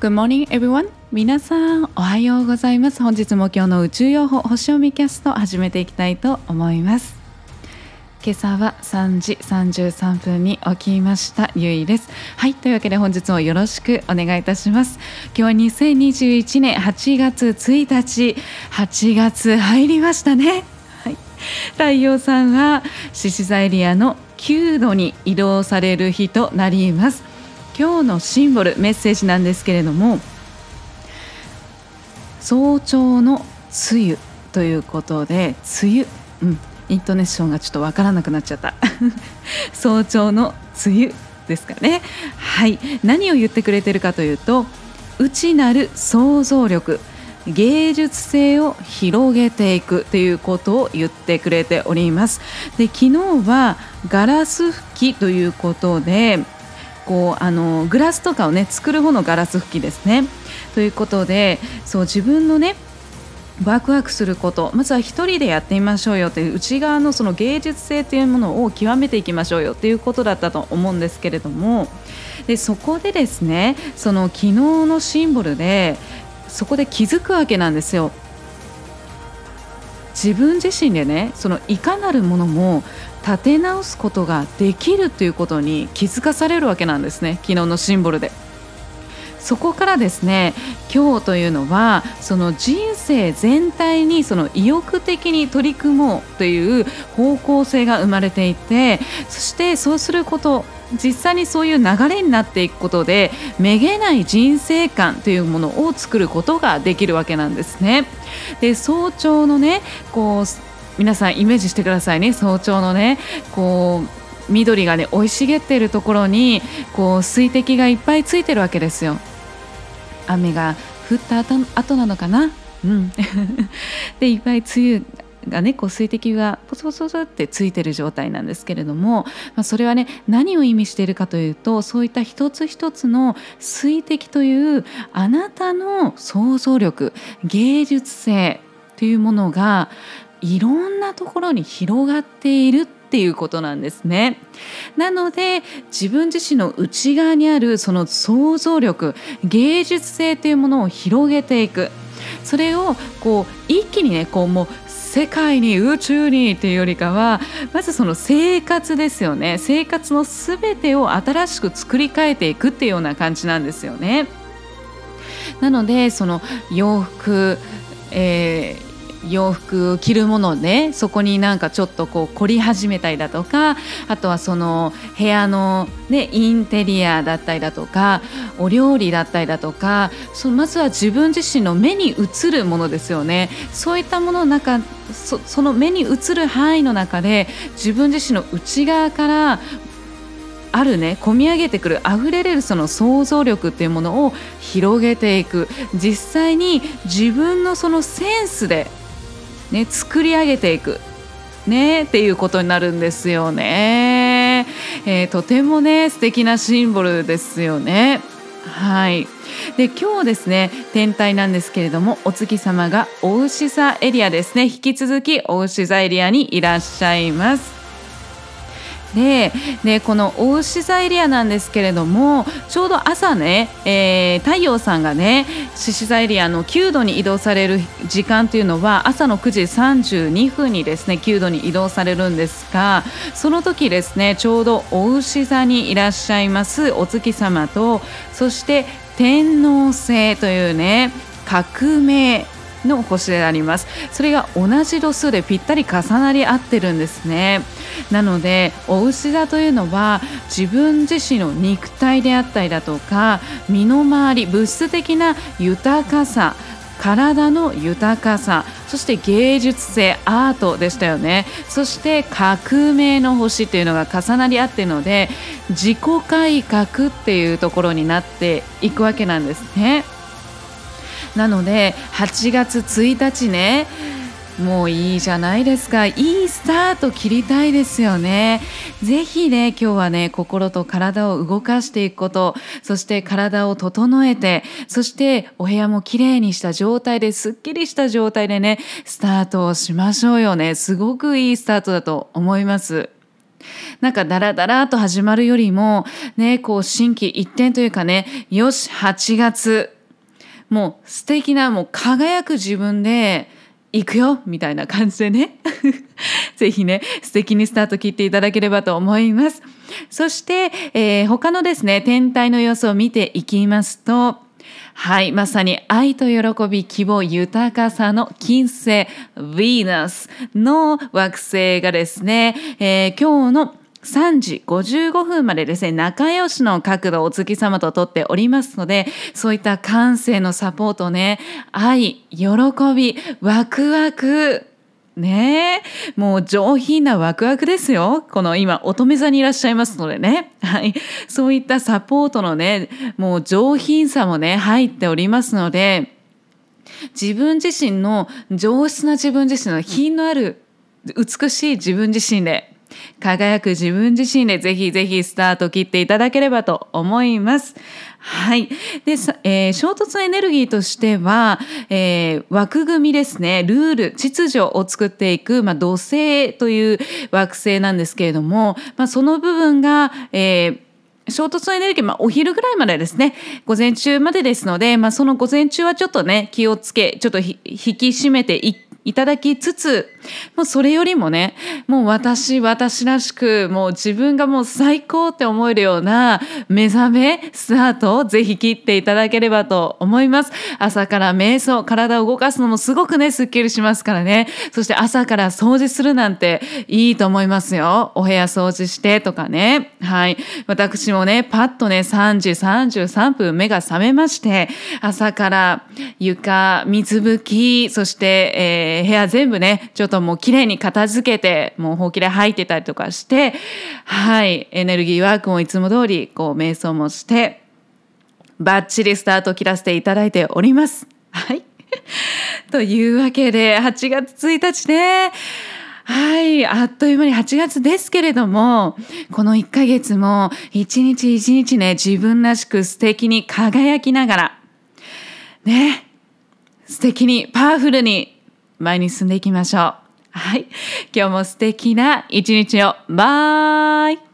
Good morning everyone. 皆さんおはようございます。本日も今日の宇宙予報星読みキャスト始めていきたいと思います。今朝は3時33分に起きました。ゆいです。はいというわけで本日もよろしくお願いいたします。今日は2021年8月1日。8月入りましたね。はい。太陽さんは獅子座エリアの9度に移動される日となります。今日のシンボルメッセージなんですけれども早朝の梅雨ということで梅雨、うん、イントネーションがちょっとわからなくなっちゃった。早朝の梅雨ですかね。はい。何を言ってくれてるかというと内なる想像力芸術性を広げていくということを言ってくれております。で昨日はガラス拭きということでこうあのグラスとかをね作る方のガラス拭きですね。ということでそう自分のねワクワクすることまずは1人でやってみましょうよという内側のその芸術性というものを極めていきましょうよということだったと思うんですけれどもでそこでですねその昨日のシンボルでそこで気づくわけなんですよ。自分自身でねそのいかなるものも立て直すことができるということに気づかされるわけなんですね昨日のシンボルで。そこからですね今日というのはその人生全体にその意欲的に取り組もうという方向性が生まれていてそしてそうすること実際にそういう流れになっていくことでめげない人生観というものを作ることができるわけなんですね。で早朝のねこう皆さんイメージしてくださいね。早朝のねこう緑がね生い茂っているところにこう水滴がいっぱいついてるわけですよ。雨が降った後なのかな？うん。でいっぱい梅雨がねこう水滴がポソポソポソってついてる状態なんですけれども、まあ、それはね何を意味しているかというとそういった一つ一つの水滴というあなたの想像力芸術性というものがいろんなところに広がっているっていうことなんですね。なので自分自身の内側にあるその想像力芸術性というものを広げていくそれをこう一気にねこうもう世界に宇宙にっていうよりかはまずその生活ですよね生活の全てを新しく作り変えていくっていうような感じなんですよね。なのでその洋服、えー洋服着るものでそこになんかちょっとこう凝り始めたりだとかあとはその部屋の、ね、インテリアだったりだとかお料理だったりだとかそのまずは自分自身の目に映るものですよね。そういったものの中そその目に映る範囲の中で自分自身の内側からあるね込み上げてくる溢れるその想像力っていうものを広げていく。実際に自分のそのセンスでね、作り上げていく、ね、っていうことになるんですよね。えー、とてもね素敵なシンボルですよね。はいで今日ですね天体なんですけれどもお月様がお牛座エリアですね引き続きお牛座エリアにいらっしゃいます。ででこの大牛座エリアなんですけれどもちょうど朝ね、えー、太陽さんがね獅子座エリアの9度に移動される時間というのは朝の9時32分にですね9度に移動されるんですがその時ですねちょうどお牛座にいらっしゃいますお月様とそして天王星というね革命の星であります。それが同じ度数でぴったり重なり合ってるんですね。なのでお牛座というのは自分自身の肉体であったりだとか身の回り物質的な豊かさ体の豊かさそして芸術性アートでしたよね。そして革命の星というのが重なり合っているので自己改革っていうところになっていくわけなんですね。なので8月1日ねもういいじゃないですか。いいスタート切りたいですよね。ぜひね今日はね心と体を動かしていくことそして体を整えてそしてお部屋もきれいにした状態ですっきりした状態でねスタートをしましょうよね。すごくいいスタートだと思います。なんかダラダラと始まるよりもねこう心機一転というかねよし8月もう素敵なもう輝く自分で行くよみたいな感じでね。ぜひね素敵にスタート切っていただければと思います。そして、えー、他のですね天体の様子を見ていきますとはい、まさに愛と喜び、希望、豊かさの金星、ヴィーナスの惑星がですね、えー、今日の3時55分までですね、仲良しの角度をお月様ととっておりますので、そういった感性のサポートね、愛、喜び、ワクワク、ねもう上品なワクワクですよ。この今乙女座にいらっしゃいますのでね。はい。そういったサポートのね、もう上品さもね、入っておりますので、自分自身の上質な自分自身の品のある美しい自分自身で輝く自分自身でぜひぜひスタート切っていただければと思います。はい。で、えー、衝突エネルギーとしては、えー、枠組みですね、ルール、秩序を作っていく、まあ、土星という惑星なんですけれども、まあ、その部分が、えー衝突エネルギー、まあ、お昼ぐらいまでですね、午前中までですので、まあ、その午前中はちょっとね、気をつけ、ちょっと引き締めていって、いただきつつ、もうそれよりもね、もう私、私らしく、もう自分がもう最高って思えるような目覚め、スタートをぜひ切っていただければと思います。朝から瞑想、体を動かすのもすごくね、スッキリしますからね。そして朝から掃除するなんていいと思いますよ。お部屋掃除してとかね。はい。私もね、パッとね、3時33分目が覚めまして、朝から床、水拭き、そして、えーえー、部屋全部ね、ちょっともう綺麗に片付けて、もうほうきで入ってたりとかして、はい、エネルギーワークもいつも通り、こう、瞑想もして、バッチリスタート切らせていただいております。はい。というわけで、8月1日ね、はい。あっという間に8月ですけれども、この1ヶ月も一日一日ね、自分らしく素敵に輝きながら、ね、素敵にパワフルに前に進んでいきましょう。はい。今日も素敵な一日を。バイ